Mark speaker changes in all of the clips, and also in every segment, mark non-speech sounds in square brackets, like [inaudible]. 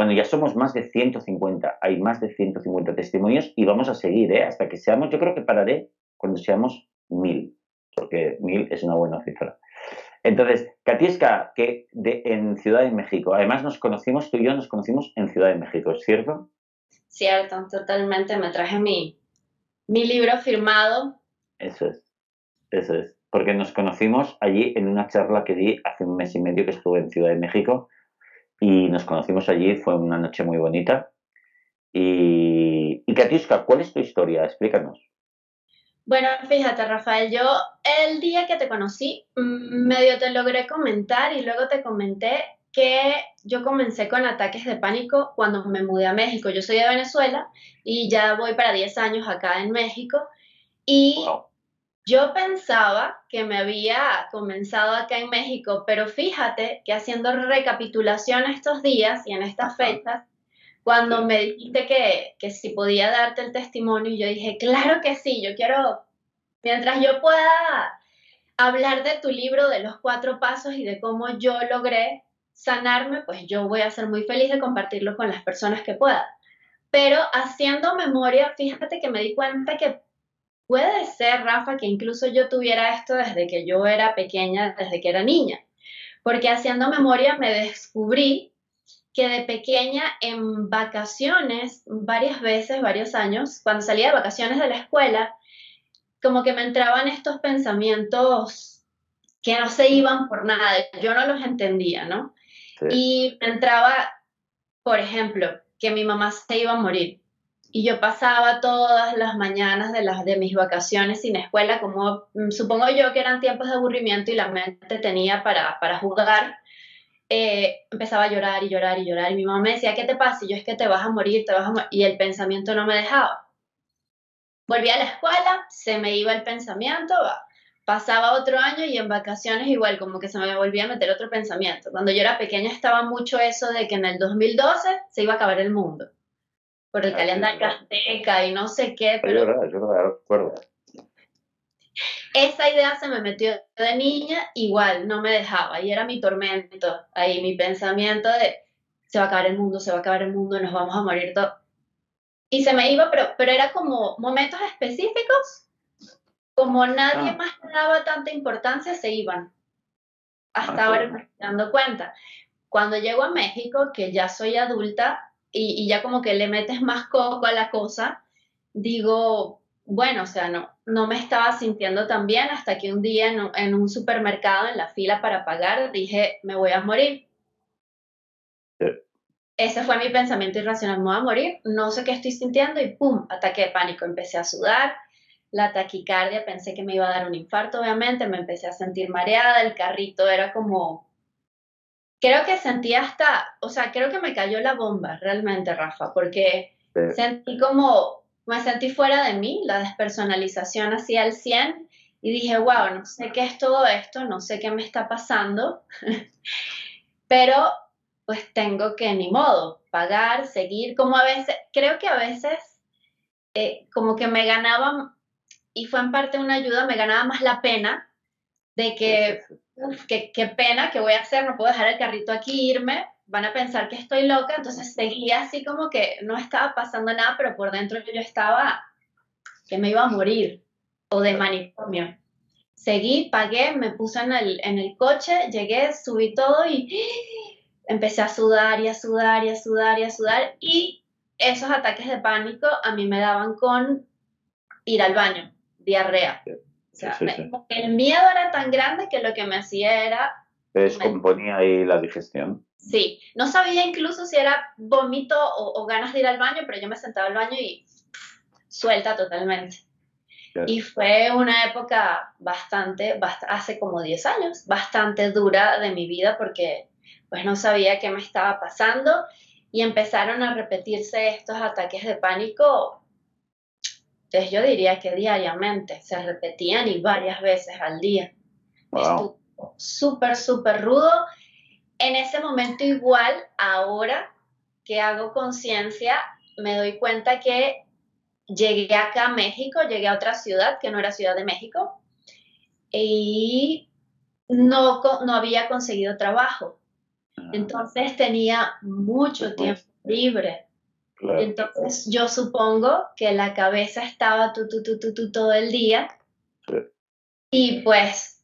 Speaker 1: Bueno, ya somos más de 150, hay más de 150 testimonios y vamos a seguir, ¿eh? Hasta que seamos, yo creo que pararé cuando seamos mil, porque mil es una buena cifra. Entonces, Katiska, que de, en Ciudad de México, además nos conocimos, tú y yo nos conocimos en Ciudad de México, ¿es cierto?
Speaker 2: Cierto, totalmente. Me traje mi, mi libro firmado.
Speaker 1: Eso es, eso es. Porque nos conocimos allí en una charla que di hace un mes y medio que estuve en Ciudad de México y nos conocimos allí, fue una noche muy bonita. Y, y Katiuska, ¿cuál es tu historia? Explícanos.
Speaker 2: Bueno, fíjate, Rafael, yo el día que te conocí, mm, medio te logré comentar y luego te comenté que yo comencé con ataques de pánico cuando me mudé a México. Yo soy de Venezuela y ya voy para 10 años acá en México. Y yo pensaba que me había comenzado acá en México, pero fíjate que haciendo recapitulación estos días y en estas fechas, cuando me dijiste que, que si podía darte el testimonio, yo dije, claro que sí, yo quiero, mientras yo pueda hablar de tu libro, de los cuatro pasos y de cómo yo logré sanarme, pues yo voy a ser muy feliz de compartirlo con las personas que pueda. Pero haciendo memoria, fíjate que me di cuenta que puede ser, Rafa, que incluso yo tuviera esto desde que yo era pequeña, desde que era niña. Porque haciendo memoria me descubrí que de pequeña en vacaciones, varias veces, varios años, cuando salía de vacaciones de la escuela, como que me entraban estos pensamientos que no se iban por nada, yo no los entendía, ¿no? Y me entraba, por ejemplo, que mi mamá se iba a morir y yo pasaba todas las mañanas de, las, de mis vacaciones sin escuela, como mm, supongo yo que eran tiempos de aburrimiento y la mente tenía para, para jugar, eh, empezaba a llorar y llorar y llorar. Y mi mamá me decía, ¿qué te pasa? Y yo es que te vas a morir, te vas a morir. Y el pensamiento no me dejaba. Volví a la escuela, se me iba el pensamiento, pasaba otro año y en vacaciones igual, como que se me volvía a meter otro pensamiento. Cuando yo era pequeña estaba mucho eso de que en el 2012 se iba a acabar el mundo por el ah, calendario azteca y no sé qué. Pero yo no recuerdo. Esa idea se me metió de niña, igual no me dejaba y era mi tormento, ahí mi pensamiento de se va a acabar el mundo, se va a acabar el mundo, nos vamos a morir todos. Y se me iba, pero, pero era como momentos específicos, como nadie ah. más daba tanta importancia, se iban. Hasta ah, ahora me estoy dando cuenta. Cuando llego a México, que ya soy adulta, y, ya como que le metes más coco a la cosa, digo, bueno, o sea, no, no me estaba sintiendo tan bien hasta que un día en, un supermercado, en la fila para pagar, dije, me voy a morir. Ese fue mi pensamiento irracional, me voy a morir, no sé qué estoy sintiendo y ¡pum! Ataque de pánico, empecé a sudar, la taquicardia, pensé que me iba a dar un infarto, obviamente, me empecé a sentir mareada, el carrito era como creo que sentí hasta, o sea, creo que me cayó la bomba realmente, Rafa, porque sentí como, me sentí fuera de mí, la despersonalización hacia el 100 y dije, wow, no sé qué es todo esto, no sé qué me está pasando, [laughs] pero pues tengo que, ni modo, pagar, seguir, como a veces, creo que a veces eh, como que me ganaba, y fue en parte una ayuda, me ganaba más la pena de que qué, pena, ¿qué voy a hacer? No puedo dejar el carrito aquí, irme, van a pensar que estoy loca, entonces seguía así como que no estaba pasando nada, pero por dentro yo estaba que me iba a morir o de manicomio. Seguí, pagué, me puse en el, en el coche, llegué, subí todo y empecé a sudar y a sudar y a sudar y a sudar. Y esos ataques de pánico a mí me daban con ir al baño, diarrea el miedo era tan grande que lo que me hacía era...
Speaker 1: Descomponía ahí la digestión.
Speaker 2: Sí, no sabía incluso si era vómito o, ganas de ir al baño, pero yo me sentaba al baño y suelta totalmente. Y fue una época bastante, hace como 10 años, bastante dura de mi vida porque pues no sabía qué me estaba pasando y empezaron a repetirse estos ataques de pánico. Entonces yo diría que diariamente se repetían y varias veces al día. Wow. Súper, súper rudo. En ese momento igual, ahora que hago conciencia, me doy cuenta que llegué acá a México, llegué a otra ciudad que no era Ciudad de México y no, no había conseguido trabajo. Ah. Entonces tenía mucho tiempo libre. Entonces yo supongo que la cabeza estaba tú, tú, tú, tú, tú todo el día. Y pues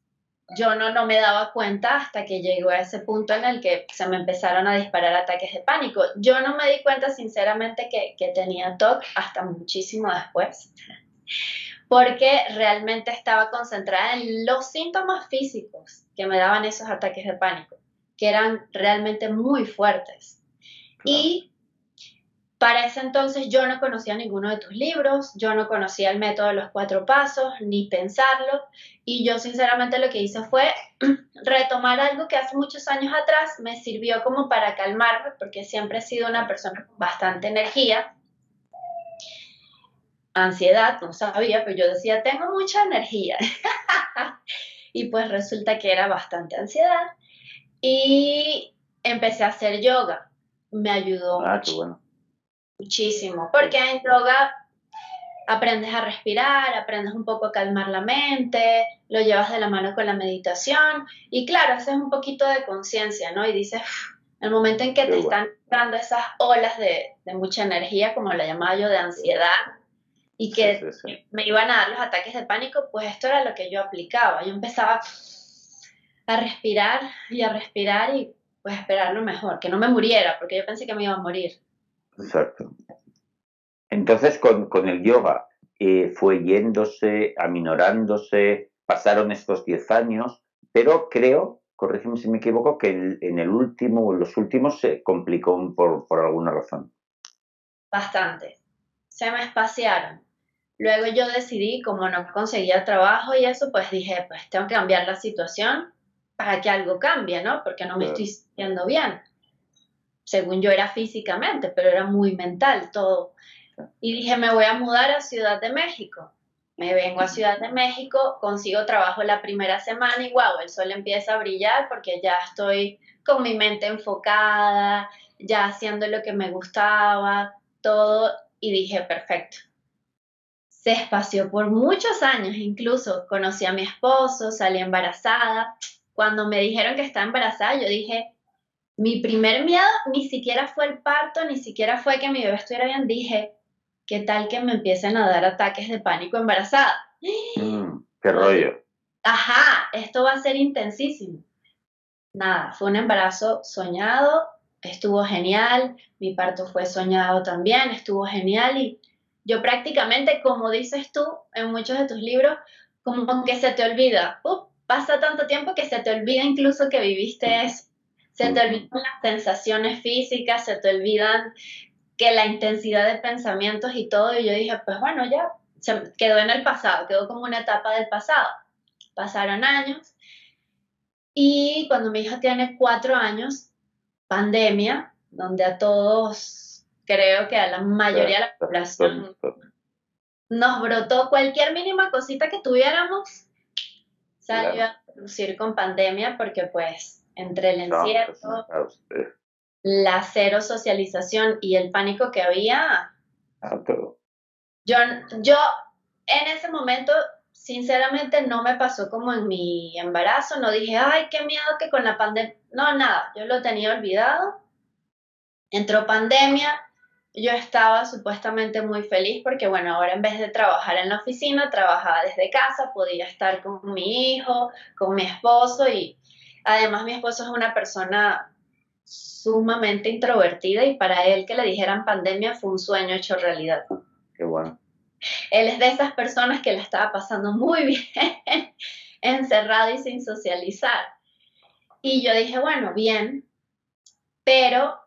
Speaker 2: yo no, no me daba cuenta hasta que llegó a ese punto en el que se me empezaron a disparar ataques de pánico. Yo no me di cuenta sinceramente que, que tenía TOC hasta muchísimo después, [laughs] porque realmente estaba concentrada en los síntomas físicos que me daban esos ataques de pánico, que eran realmente muy fuertes. Y para ese entonces yo no conocía ninguno de tus libros, yo no conocía el método de los cuatro pasos, ni pensarlo, y yo sinceramente lo que hice fue [clears throat] retomar algo que hace muchos años atrás me sirvió como para calmarme, porque siempre he sido una persona con bastante energía, ansiedad, no sabía, pero yo decía, tengo mucha energía. [laughs] y pues resulta que era bastante ansiedad. Y empecé a hacer yoga. Me ayudó
Speaker 1: ah, bueno
Speaker 2: Muchísimo, porque en yoga aprendes a respirar, aprendes un poco a calmar la mente, lo llevas de la mano con la meditación y claro, haces un poquito de conciencia, ¿no? Y dices, el momento en que te están dando esas olas de, mucha energía, como la llamaba yo, de ansiedad, y que me iban a dar los ataques de pánico, pues esto era lo que yo aplicaba. Yo empezaba a respirar y a respirar y pues esperar lo mejor, que no me muriera, porque yo pensé que me iba a morir.
Speaker 1: Exacto. Entonces, con, el yoga eh, fue yéndose, aminorándose, pasaron estos 10 años, pero creo, corrígeme si me equivoco, que en, el último o en los últimos se complicó por, por alguna razón.
Speaker 2: Bastante. Se me espaciaron. Luego yo decidí, como no conseguía trabajo y eso, pues dije, pues tengo que cambiar la situación para que algo cambie, ¿no? Porque no me estoy sintiendo bien según yo era físicamente, pero era muy mental todo. Y dije, me voy a mudar a Ciudad de México. Me vengo a Ciudad de México, consigo trabajo la primera semana y wow, el sol empieza a brillar porque ya estoy con mi mente enfocada, ya haciendo lo que me gustaba, todo, y dije, perfecto. Se espació por muchos años, incluso conocí a mi esposo, salí embarazada. Cuando me dijeron que estaba embarazada, yo dije, mi primer miedo ni siquiera fue el parto, ni siquiera fue que mi bebé estuviera bien. Dije, ¿qué tal que me empiecen a dar ataques de pánico embarazada?
Speaker 1: Mm, qué rollo.
Speaker 2: Ajá, esto va a ser intensísimo. Nada, fue un embarazo soñado, estuvo genial, mi parto fue soñado también, estuvo genial y yo prácticamente, como dices tú en muchos de tus libros, como que se te olvida, pasa tanto tiempo que se te olvida incluso que viviste eso se te olvidan las sensaciones físicas, se te olvidan que la intensidad de pensamientos y todo. Y yo dije, pues bueno, ya se quedó en el pasado, quedó como una etapa del pasado. Pasaron años y cuando mi hija tiene cuatro años, pandemia, donde a todos, creo que a la mayoría de la población nos brotó cualquier mínima cosita que tuviéramos, salió a producir con pandemia porque pues entre el encierro, la cero socialización y el pánico que había. Yo, yo en ese momento, sinceramente, no me pasó como en mi embarazo, no dije, ay, qué miedo que con la pandemia, no, nada, yo lo tenía olvidado. Entró pandemia, yo estaba supuestamente muy feliz porque, bueno, ahora en vez de trabajar en la oficina, trabajaba desde casa, podía estar con mi hijo, con mi esposo y Además, mi esposo es una persona sumamente introvertida y para él que le dijeran pandemia fue un sueño hecho realidad.
Speaker 1: Qué bueno.
Speaker 2: Él es de esas personas que le estaba pasando muy [laughs] bien, encerrado y sin socializar. Y yo dije, bueno, bien, pero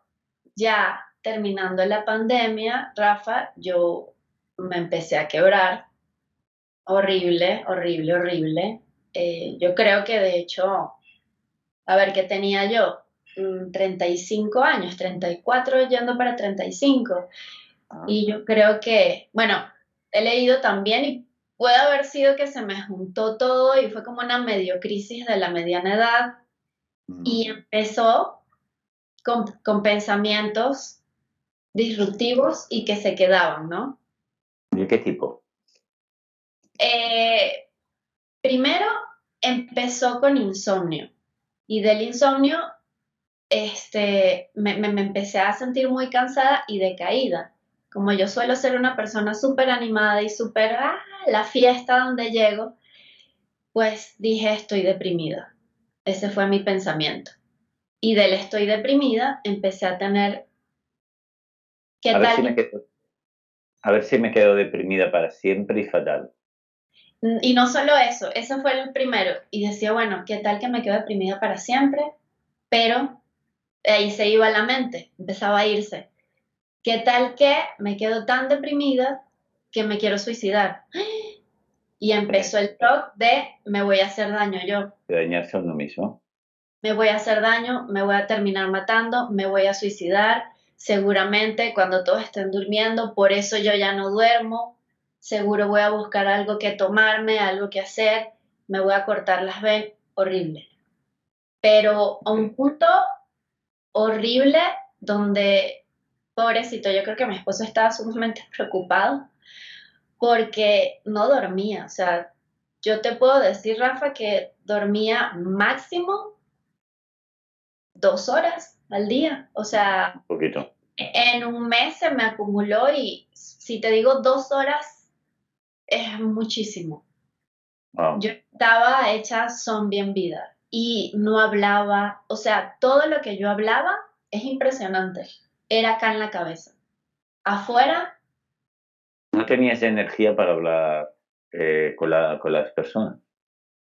Speaker 2: ya terminando la pandemia, Rafa, yo me empecé a quebrar. Horrible, horrible, horrible. Eh, yo creo que de hecho a ver, ¿qué tenía yo? 35 mm, años, 34 yendo para 35. Ah. Y yo creo que, bueno, he leído también y puede haber sido que se me juntó todo y fue como una medio crisis de la mediana edad y mm. empezó con, con, pensamientos disruptivos y que se quedaban, ¿no?
Speaker 1: ¿De qué tipo?
Speaker 2: Eh, primero empezó con insomnio y del insomnio este, me, me, empecé a sentir muy cansada y decaída. Como yo suelo ser una persona súper animada y súper, ah, la fiesta donde llego, pues dije estoy deprimida. Ese fue mi pensamiento. Y del estoy deprimida empecé a tener...
Speaker 1: ¿Qué a tal? Ver si me quedo, a ver si me quedo deprimida para siempre y fatal.
Speaker 2: Y no solo eso, eso fue el primero. Y decía, bueno, ¿qué tal que me quedo deprimida para siempre? Pero ahí se iba la mente, empezaba a irse. ¿Qué tal que me quedo tan deprimida que me quiero suicidar? [gasps] Y empezó el shock de me voy a hacer daño yo.
Speaker 1: De dañarse a uno mismo.
Speaker 2: Me voy a hacer daño, me voy a terminar matando, me voy a suicidar. Seguramente cuando todos estén durmiendo, por eso yo ya no duermo, seguro voy a buscar algo que tomarme, algo que hacer, me voy a cortar las venas, horrible. Pero a un punto horrible donde, pobrecito, yo creo que mi esposo estaba sumamente [laughs] preocupado porque no dormía. O sea, yo te puedo decir, Rafa, que dormía máximo dos horas al día. O sea,
Speaker 1: un poquito.
Speaker 2: En un mes se me acumuló y si te digo dos horas es muchísimo. Yo estaba hecha zombie en vida y no hablaba, o sea, todo lo que yo hablaba es impresionante, era acá en la cabeza. Afuera...
Speaker 1: ¿No tenías energía para hablar eh, con, las personas?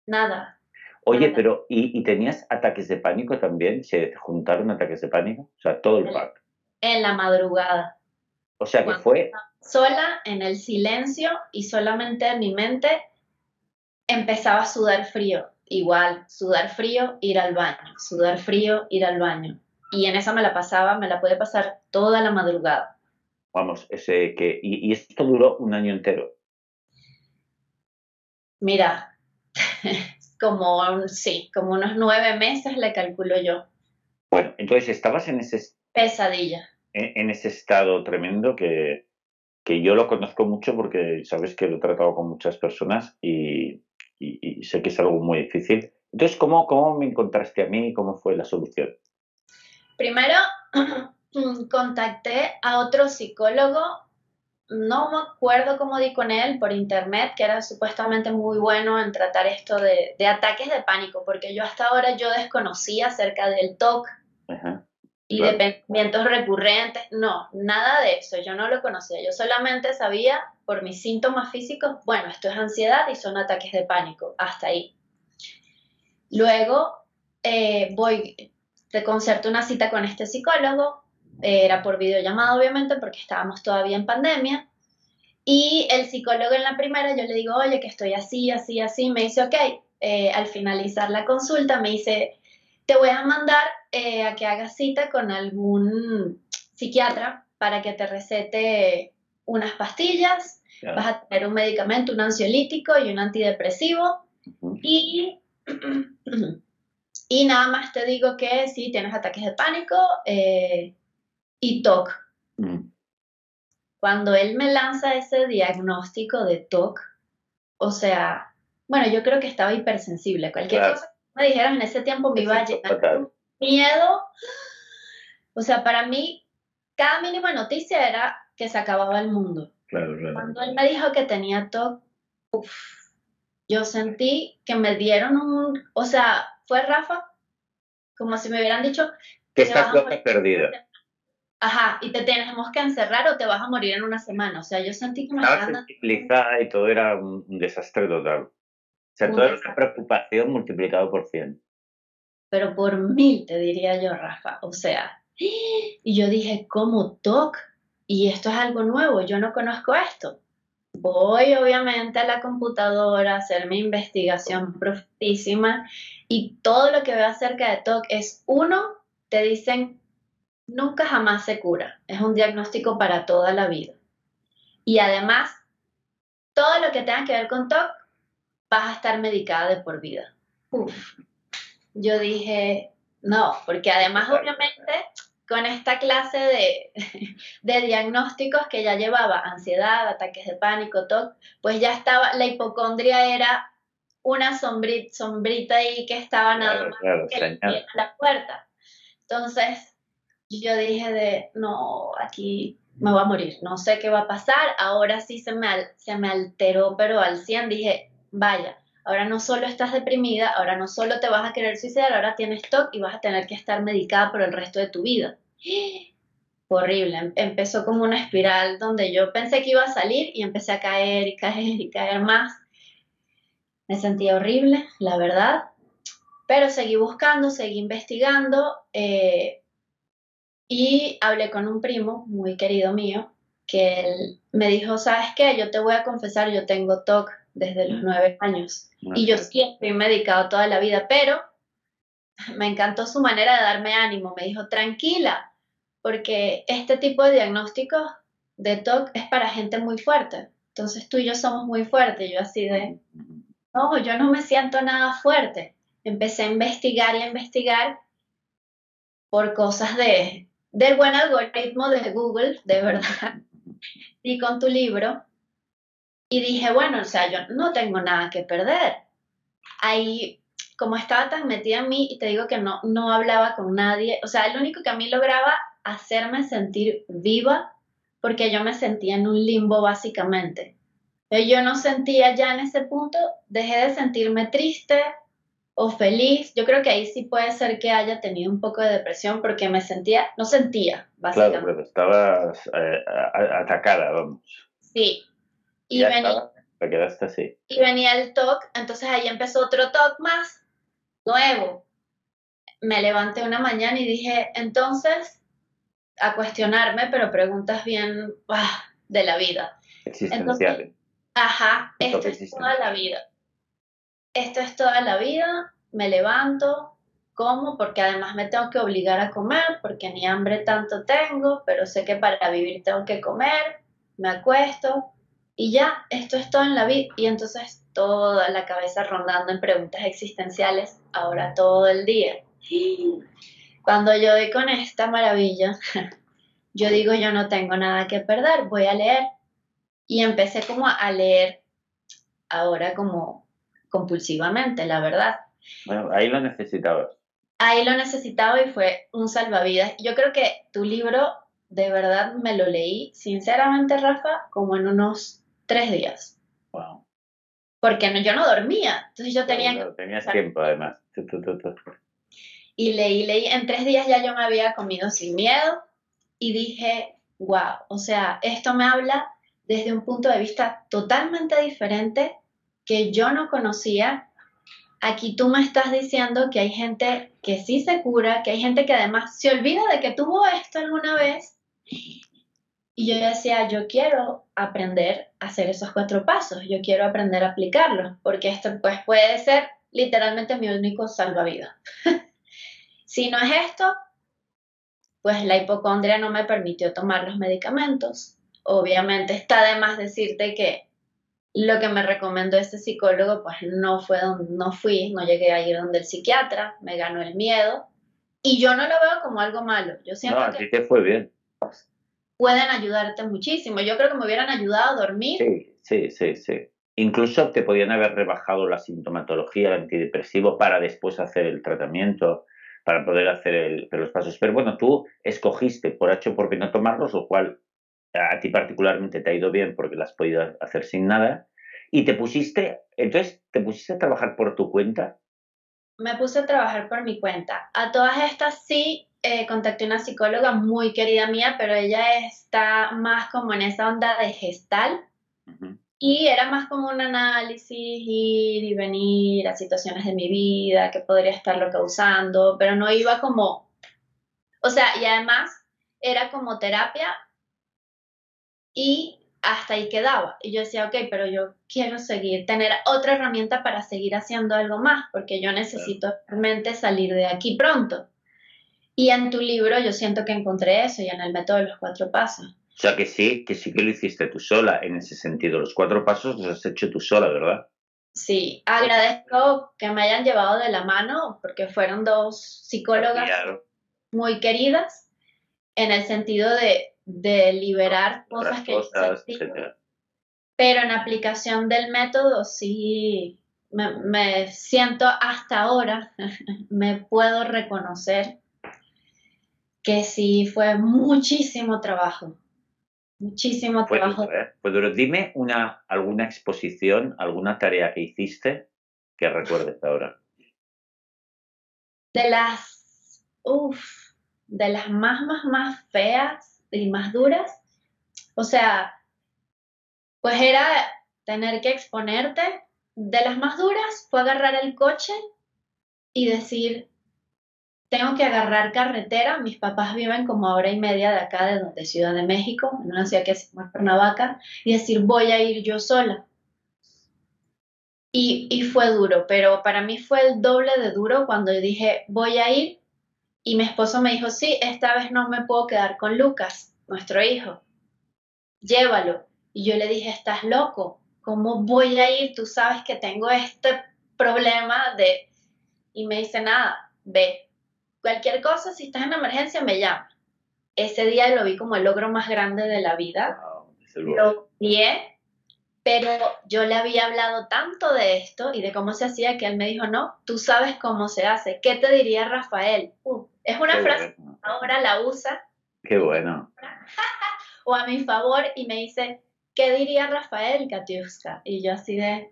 Speaker 2: Nada.
Speaker 1: Oye, pero ¿y, tenías ataques de pánico también? ¿Se juntaron ataques de pánico? O sea, todo el.
Speaker 2: En la madrugada.
Speaker 1: O sea, que fue
Speaker 2: sola en el silencio y solamente en mi mente empezaba a sudar frío. Igual, sudar frío, ir al baño, sudar frío, ir al baño. Y en esa me la pasaba, me la puede pasar toda la madrugada.
Speaker 1: Vamos, ese que. Y, esto duró un año entero.
Speaker 2: Mira, [laughs] como sí, como unos nueve meses le calculo yo.
Speaker 1: Bueno, entonces estabas en ese.
Speaker 2: Pesadilla.
Speaker 1: En ese estado tremendo que, que yo lo conozco mucho porque sabes que lo he tratado con muchas personas y, sé que es algo muy difícil. Entonces, ¿cómo, ¿cómo me encontraste a mí y cómo fue la solución?
Speaker 2: Primero, [clears throat] contacté a otro psicólogo, no me acuerdo cómo di con él por internet, que era supuestamente muy bueno en tratar esto de, de ataques de pánico, porque yo hasta ahora yo desconocía acerca del TOC. Ajá y de pensamientos recurrentes, no, nada de eso, yo no lo conocía, yo solamente sabía por mis síntomas físicos, bueno, esto es ansiedad y son ataques de pánico, hasta ahí. Luego eh, voy, te concerto una cita con este psicólogo, era por videollamada obviamente porque estábamos todavía en pandemia, y el psicólogo en la primera yo le digo, oye, que estoy así, así, así, me dice, ok, eh, al finalizar la consulta me dice, te voy a mandar eh, a que hagas cita con algún psiquiatra para que te recete unas pastillas, vas a tener un medicamento, un ansiolítico y un antidepresivo. y, [clears throat] y nada más te digo que si tienes ataques de pánico eh, y TOC. Cuando él me lanza ese diagnóstico de TOC, o sea, bueno, yo creo que estaba hipersensible. Cualquier cosa me dijeras en ese tiempo me iba a llenar miedo. O sea, para mí, cada mínima noticia era que se acababa el mundo.
Speaker 1: Claro, claro.
Speaker 2: Cuando él me dijo que tenía TOC, yo sentí que me dieron un, o sea, fue Rafa, como si me hubieran dicho
Speaker 1: que estás loca perdida.
Speaker 2: Ajá, y te tenemos que encerrar o te vas a morir en una semana. O sea, yo sentí que me
Speaker 1: estaba sensibilizada y todo era un desastre total. O sea, toda esa preocupación multiplicado por 100.
Speaker 2: Pero por mil, te diría yo, Rafa. O sea, y yo dije, ¿cómo TOC? Y esto es algo nuevo, yo no conozco esto. Voy obviamente a la computadora a hacer mi investigación profundísima y todo lo que veo acerca de TOC es uno, te dicen, nunca jamás se cura, es un diagnóstico para toda la vida. Y además, todo lo que tenga que ver con TOC, vas a estar medicada de por vida. Uf. Yo dije, no, porque además obviamente con esta clase de, [laughs] de, diagnósticos que ya llevaba, ansiedad, ataques de pánico, TOC, pues ya estaba, la hipocondria era una sombrita, sombrita ahí que estaba nada más que la puerta. Entonces, yo dije de, no, aquí me voy a morir, no sé qué va a pasar, ahora sí se me, se me alteró, pero al 100 dije, vaya, ahora no solo estás deprimida, ahora no solo te vas a querer suicidar, ahora tienes TOC y vas a tener que estar medicada por el resto de tu vida. [gasps] Horrible, em, empezó como una espiral donde yo pensé que iba a salir y empecé a caer y caer y caer más. Me sentía horrible, la verdad, pero seguí buscando, seguí investigando. Eh, y hablé con un primo muy querido mío que él me dijo, ¿sabes qué? Yo te voy a confesar, yo tengo TOC desde los nueve años y yo siempre he medicado toda la vida, pero me encantó su manera de darme ánimo. Me dijo, tranquila, porque este tipo de diagnósticos de TOC es para gente muy fuerte. Entonces tú y yo somos muy fuertes. Yo así de, no, yo no me siento nada fuerte. Empecé a investigar y a investigar por cosas de del buen algoritmo de Google, de verdad, y con tu libro, y dije, bueno, o sea, yo no tengo nada que perder. Ahí, como estaba tan metida en mí, y te digo que no, no hablaba con nadie, o sea, lo único que a mí lograba hacerme sentir viva, porque yo me sentía en un limbo básicamente. Yo no sentía ya en ese punto, dejé de sentirme triste, o feliz. Yo creo que ahí sí puede ser que haya tenido un poco de depresión porque me sentía, no sentía,
Speaker 1: básicamente. Claro, pero estabas eh, atacada, vamos.
Speaker 2: Sí.
Speaker 1: Y, venía, quedaste así.
Speaker 2: Y venía el TOC, entonces ahí empezó otro TOC más, nuevo. Me levanté una mañana y dije, entonces, a cuestionarme, pero preguntas bien ah, de la vida.
Speaker 1: Existenciales.
Speaker 2: ajá, esto es toda la vida esto es toda la vida, me levanto, como, porque además me tengo que obligar a comer, porque ni hambre tanto tengo, pero sé que para vivir tengo que comer, me acuesto y ya, esto es todo en la vida. Y entonces toda la cabeza rondando en preguntas existenciales, ahora todo el día. Cuando yo doy con esta maravilla, [laughs] yo digo, yo no tengo nada que perder, voy a leer. Y empecé como a leer ahora como compulsivamente, la verdad.
Speaker 1: Bueno, ahí lo necesitabas.
Speaker 2: Ahí lo necesitaba y fue un salvavidas. Yo creo que tu libro, de verdad, me lo leí, sinceramente, Rafa, como en unos tres días.
Speaker 1: Wow.
Speaker 2: Porque no, yo no dormía, entonces yo tenía
Speaker 1: que... Tenías tiempo, además.
Speaker 2: y leí, leí, en tres días ya yo me había comido sin miedo y dije, wow, o sea, esto me habla desde un punto de vista totalmente diferente que yo no conocía. Aquí tú me estás diciendo que hay gente que sí se cura, que hay gente que además se olvida de que tuvo esto alguna vez. Y yo decía, yo quiero aprender a hacer esos cuatro pasos, yo quiero aprender a aplicarlos, porque esto pues puede ser literalmente mi único salvavidas. [laughs] si no es esto, pues la hipocondria no me permitió tomar los medicamentos. Obviamente está de más decirte que lo que me recomendó este psicólogo, pues no fue donde, no fui, no llegué a ir donde el psiquiatra, me ganó el miedo. Y yo no lo veo como algo malo. Yo siento
Speaker 1: no, que, que fue bien.
Speaker 2: Pueden ayudarte muchísimo. Yo creo que me hubieran ayudado a dormir.
Speaker 1: Sí, sí, sí, sí. Incluso te podían haber rebajado la sintomatología, el antidepresivo, para después hacer el tratamiento, para poder hacer los pasos. Pero bueno, tú escogiste por hecho por qué no tomarlos, lo cual a ti particularmente te ha ido bien porque las has podido hacer sin nada, y te pusiste, entonces, ¿te pusiste a trabajar por tu cuenta?
Speaker 2: Me puse a trabajar por mi cuenta. A todas estas sí eh, contacté una psicóloga muy querida mía, pero ella está más como en esa onda de gestal. Y era más como un análisis, ir y venir a situaciones de mi vida, que podría estarlo causando, pero no iba como, o sea, y además era como terapia, y hasta ahí quedaba. Y yo decía, ok, pero yo quiero seguir, tener otra herramienta para seguir haciendo algo más, porque yo necesito realmente salir de aquí pronto. Y en tu libro yo siento que encontré eso y en el método de los cuatro pasos.
Speaker 1: O sea que sí, que sí que lo hiciste tú sola en ese sentido. Los cuatro pasos los has hecho tú sola, ¿verdad?
Speaker 2: Sí, agradezco que me hayan llevado de la mano porque fueron dos psicólogas muy queridas en el sentido de, liberar cosas que cosas, Pero en aplicación del método sí me, siento hasta ahora, [laughs] me puedo reconocer que sí fue muchísimo trabajo. Muchísimo trabajo.
Speaker 1: Pues dime una, alguna exposición, alguna tarea que hiciste que recuerdes ahora.
Speaker 2: De las, uff, de las más, más, más feas y más duras. O sea, pues era tener que exponerte. De las más duras fue agarrar el coche y decir, tengo que agarrar carretera. Mis papás viven como a hora y media de acá, de, de Ciudad de México, en una ciudad que se llama Cuernavaca, y decir, voy a ir yo sola. Y, y, fue duro, pero para mí fue el doble de duro cuando dije, voy a ir. Y mi esposo me dijo, sí, esta vez no me puedo quedar con Lucas, nuestro hijo. Llévalo. Y yo le dije, estás loco, ¿cómo voy a ir? Tú sabes que tengo este problema de... Y me dice, nada, ve, Cualquier cosa, si estás en emergencia, me llama. Ese día lo vi como el logro más grande de la vida. lo vi, pero yo le había hablado tanto de esto y de cómo se hacía que él me dijo, no, tú sabes cómo se hace. ¿Qué te diría Rafael? Uh, es una frase ahora la usa.
Speaker 1: Qué bueno. [laughs]
Speaker 2: o a mi favor y me dice, ¿qué diría Rafael, Katiuska? Y yo así de,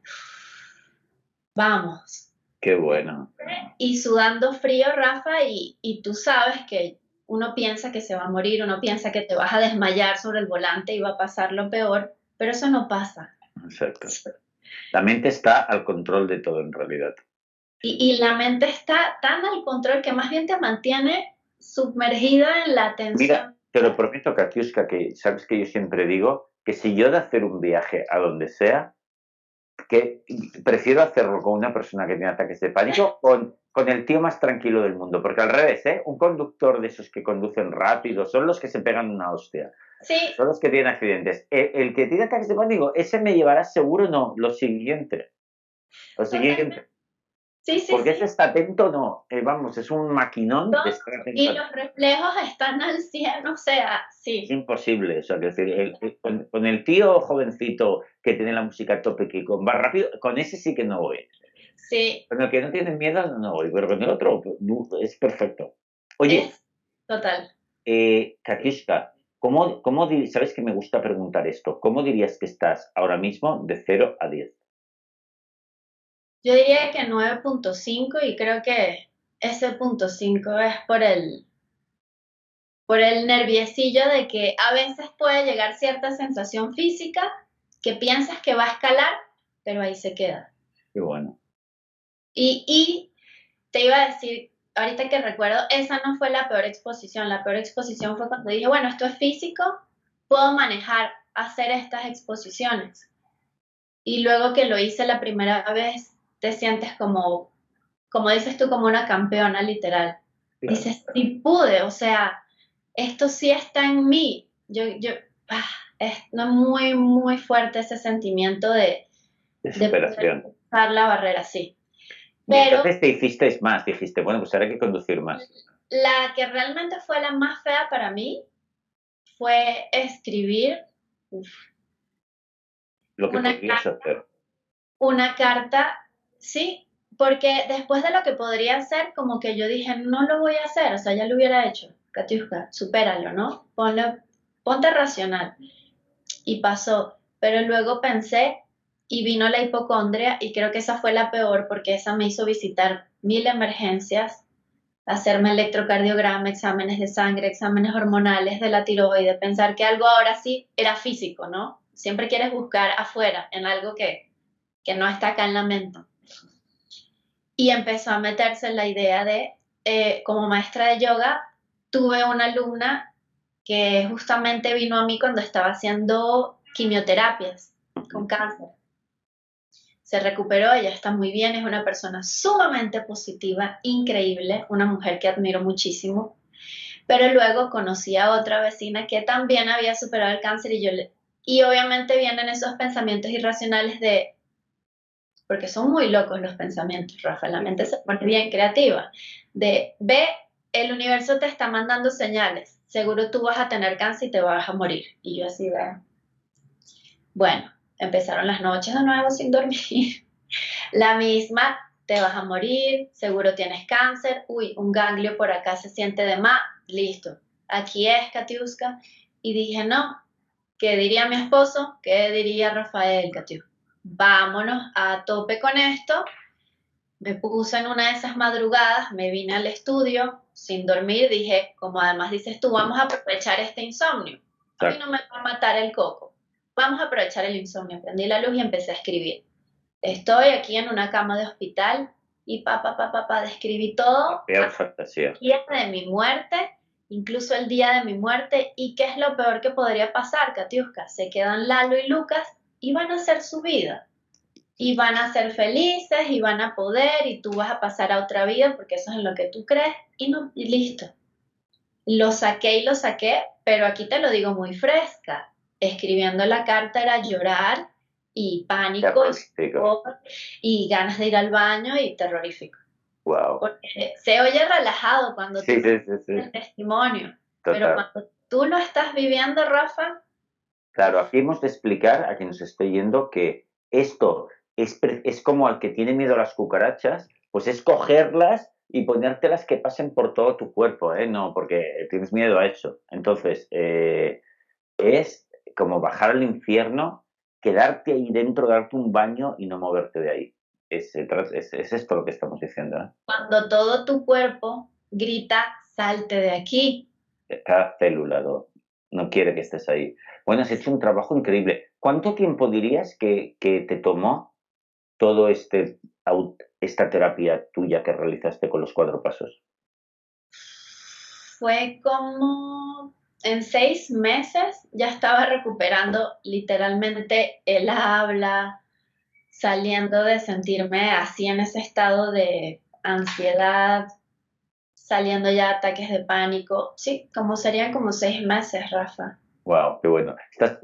Speaker 2: vamos.
Speaker 1: Qué bueno.
Speaker 2: Y sudando frío, Rafa, y, y, tú sabes que uno piensa que se va a morir, uno piensa que te vas a desmayar sobre el volante y va a pasar lo peor, pero eso no pasa.
Speaker 1: Exacto. La mente está al control de todo en realidad.
Speaker 2: Y, y la mente está tan al control que más bien te mantiene sumergida en la atención.
Speaker 1: Mira, te lo prometo, Katiuska, que sabes que yo siempre digo que si yo de hacer un viaje a donde sea, que prefiero hacerlo con una persona que tiene ataques de pánico [laughs] con, con el tío más tranquilo del mundo, porque al revés, ¿eh? un conductor de esos que conducen rápido son los que se pegan una hostia.
Speaker 2: Sí.
Speaker 1: Son los que tienen accidentes. El, que tiene ataques de pánico, ese me llevará seguro, no, lo siguiente. Lo siguiente.
Speaker 2: Sí, sí,
Speaker 1: Porque ese está atento, no. Eh, vamos, es un maquinón de estar atento.
Speaker 2: Y los reflejos están al 100, o sea, sí.
Speaker 1: Es imposible. O sea, decir, con, el tío jovencito que tiene la música a tope, que con, va rápido, con ese sí que no voy.
Speaker 2: Sí.
Speaker 1: Con el que no tiene miedo, no voy. Pero con el otro es perfecto. Oye.
Speaker 2: total.
Speaker 1: Eh, Kakishka, ¿cómo, cómo, sabes que me gusta preguntar esto? ¿Cómo dirías que estás ahora mismo de 0 a 10?
Speaker 2: Yo diría que 9.5 y creo que ese punto 5 es por el, por el nerviecillo de que a veces puede llegar cierta sensación física que piensas que va a escalar, pero ahí se queda.
Speaker 1: Qué bueno.
Speaker 2: Y, y te iba a decir, ahorita que recuerdo, esa no fue la peor exposición. La peor exposición fue cuando dije, bueno, esto es físico, puedo manejar, hacer estas exposiciones. Y luego que lo hice la primera vez, te sientes como, como dices tú, como una campeona literal. Dices, sí pude, o sea, esto sí está en mí. Yo, yo, ah, es muy, muy fuerte ese sentimiento de,
Speaker 1: de superación.
Speaker 2: pasar la barrera, sí.
Speaker 1: Pero, entonces te hiciste más, dijiste, bueno, pues ahora hay que conducir más.
Speaker 2: La que realmente fue la más fea para mí fue escribir.
Speaker 1: Lo que una carta, hacer.
Speaker 2: Una carta Sí, porque después de lo que podría hacer, como que yo dije, no lo voy a hacer, o sea, ya lo hubiera hecho. Katiuska, supéralo, ¿no? ponte racional. Y pasó. Pero luego pensé y vino la hipocondria y creo que esa fue la peor porque esa me hizo visitar mil emergencias, hacerme electrocardiograma, exámenes de sangre, exámenes hormonales de la tiroide, pensar que algo ahora sí era físico, ¿no? Siempre quieres buscar afuera, en algo que, que no está acá en la mente y empezó a meterse en la idea de, eh, como maestra de yoga, tuve una alumna que justamente vino a mí cuando estaba haciendo quimioterapias con cáncer. Se recuperó, ella está muy bien, es una persona sumamente positiva, increíble, una mujer que admiro muchísimo. Pero luego conocí a otra vecina que también había superado el cáncer y yo. Y obviamente vienen esos pensamientos irracionales de... Porque son muy locos los pensamientos, Rafa, la mente se pone bien creativa. De, ve, el universo te está mandando señales, seguro tú vas a tener cáncer y te vas a morir. Y yo así veo. Bueno, empezaron las noches de nuevo sin dormir. [laughs] La misma, te vas a morir, seguro tienes cáncer, uy, un ganglio por acá se siente de más, listo, aquí es Katiuska. Y dije, no, ¿qué diría mi esposo? ¿Qué diría Rafael, Katiuska? Vámonos a tope con esto. Me puse en una de esas madrugadas, me vine al estudio sin dormir, dije, como además dices tú, vamos a aprovechar este insomnio. A mí no me va a matar el coco. Vamos a aprovechar el insomnio. Prendí la luz y empecé a escribir. Estoy aquí en una cama de hospital y papá, papá, papá, describí todo.
Speaker 1: Peor fantasía.
Speaker 2: El día de mi muerte, incluso el día de mi muerte, y qué es lo peor que podría pasar, Katiuska. Se quedan Lalo y Lucas y van a hacer su vida. Y van a ser felices y van a poder y tú vas a pasar a otra vida porque eso es en lo que tú crees y, no, y listo. Lo saqué y lo saqué, pero aquí te lo digo muy fresca. Escribiendo la carta era llorar y pánico y, ganas de ir al baño y terrorífico.
Speaker 1: Wow.
Speaker 2: Porque se oye relajado cuando tú el testimonio, pero cuando tú lo estás viviendo, Rafa.
Speaker 1: Claro, aquí hemos de explicar a quien nos esté yendo que esto es, es como al que tiene miedo a las cucarachas, pues es cogerlas y ponértelas que pasen por todo tu cuerpo, ¿eh? No, porque tienes miedo a eso. Entonces, eh, es como bajar al infierno quedarte ahí dentro, darte un baño y no moverte de ahí. Es, es, esto lo que estamos diciendo. ¿eh?
Speaker 2: Cuando todo tu cuerpo grita, salte de aquí.
Speaker 1: Cada célula no, quiere que estés ahí. Bueno, has hecho un trabajo increíble. ¿Cuánto tiempo dirías que, que te tomó todo este esta terapia tuya que realizaste con los cuatro pasos?
Speaker 2: Fue como en seis meses ya estaba recuperando literalmente el habla, saliendo de sentirme así en ese estado de ansiedad, saliendo ya ataques de pánico. Sí, como serían como seis meses, Rafa.
Speaker 1: Wow, qué bueno. ¿Estás...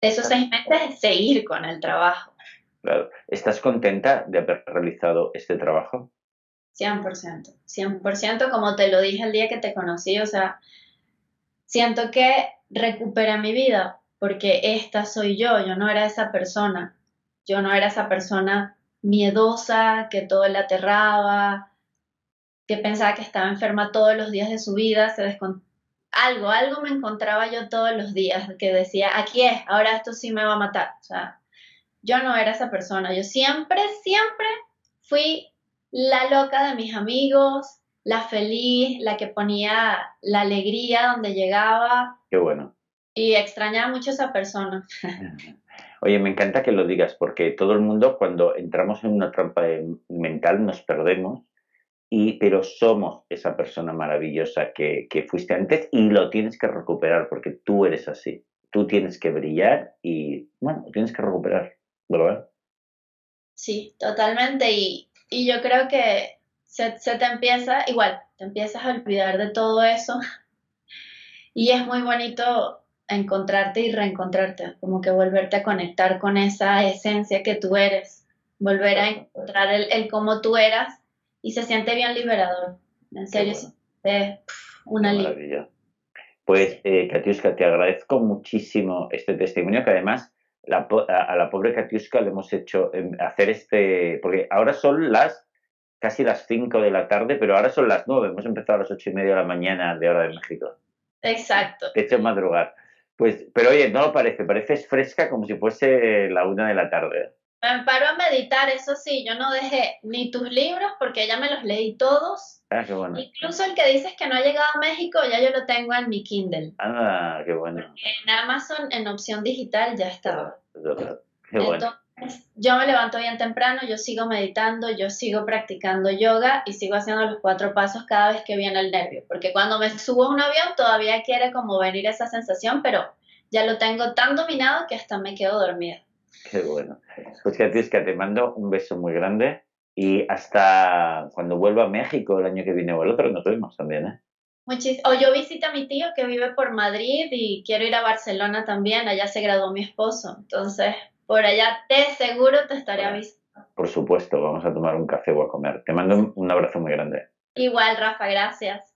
Speaker 2: Esos seis meses seguir con el trabajo.
Speaker 1: Claro. ¿Estás contenta de haber realizado este trabajo?
Speaker 2: 100%, 100%, como te lo dije el día que te conocí, o sea, siento que recuperé mi vida porque esta soy yo, yo no era esa persona, yo no era esa persona miedosa, que todo le aterraba, que pensaba que estaba enferma todos los días de su vida, se algo, algo me encontraba yo todos los días que decía, aquí es, ahora esto sí me va a matar. O sea, yo no era esa persona, yo siempre, siempre fui la loca de mis amigos, la feliz, la que ponía la alegría donde llegaba.
Speaker 1: Qué bueno.
Speaker 2: Y extrañaba mucho a esa persona. [laughs]
Speaker 1: Oye, me encanta que lo digas porque todo el mundo cuando entramos en una trampa mental nos perdemos, y, pero somos esa persona maravillosa que, que fuiste antes y lo tienes que recuperar porque tú eres así. Tú tienes que brillar y, bueno, tienes que recuperar, ¿verdad?
Speaker 2: Sí, totalmente. Y, y yo creo que se, te empieza, igual, te empiezas a olvidar de todo eso [laughs] y es muy bonito encontrarte y reencontrarte, como que volverte a conectar con esa esencia que tú eres, volver a encontrar el, el cómo tú eras y se siente bien liberador. En serio, es una.
Speaker 1: Pues, eh, Katiuska, te agradezco muchísimo este testimonio que además a, la pobre Katiuska le hemos hecho em, hacer este, porque ahora son las casi las 5 de la tarde, pero ahora son las 9. Hemos empezado a las 8 y media de la mañana de hora de México.
Speaker 2: Exacto.
Speaker 1: De hecho, madrugar. Pues, pero oye, no lo parece, parece fresca como si fuese la una de la tarde.
Speaker 2: Me paro a meditar, eso sí, yo no dejé ni tus libros porque ya me los leí todos.
Speaker 1: Ah, qué bueno.
Speaker 2: Incluso el que dices que no ha llegado a México, ya yo lo tengo en mi Kindle.
Speaker 1: Ah, qué bueno.
Speaker 2: en Amazon, en opción digital, ya estaba.
Speaker 1: Qué bueno
Speaker 2: yo me levanto bien temprano, yo sigo meditando, yo sigo practicando yoga y sigo haciendo los cuatro pasos cada vez que viene el nervio, porque cuando me subo a un avión todavía quiere como venir esa sensación, pero ya lo tengo tan dominado que hasta me quedo dormida. [laughs]
Speaker 1: Qué bueno. Pues que te mando un beso muy grande y hasta cuando vuelva a México el año que viene o el otro nos vemos también, ¿eh?
Speaker 2: o yo visito a mi tío que vive por Madrid y quiero ir a Barcelona también, allá se graduó mi esposo, entonces por allá te seguro te estaré avisando.
Speaker 1: Por supuesto, vamos a tomar un café o a comer. Te mando un abrazo muy grande.
Speaker 2: Igual, Rafa, gracias.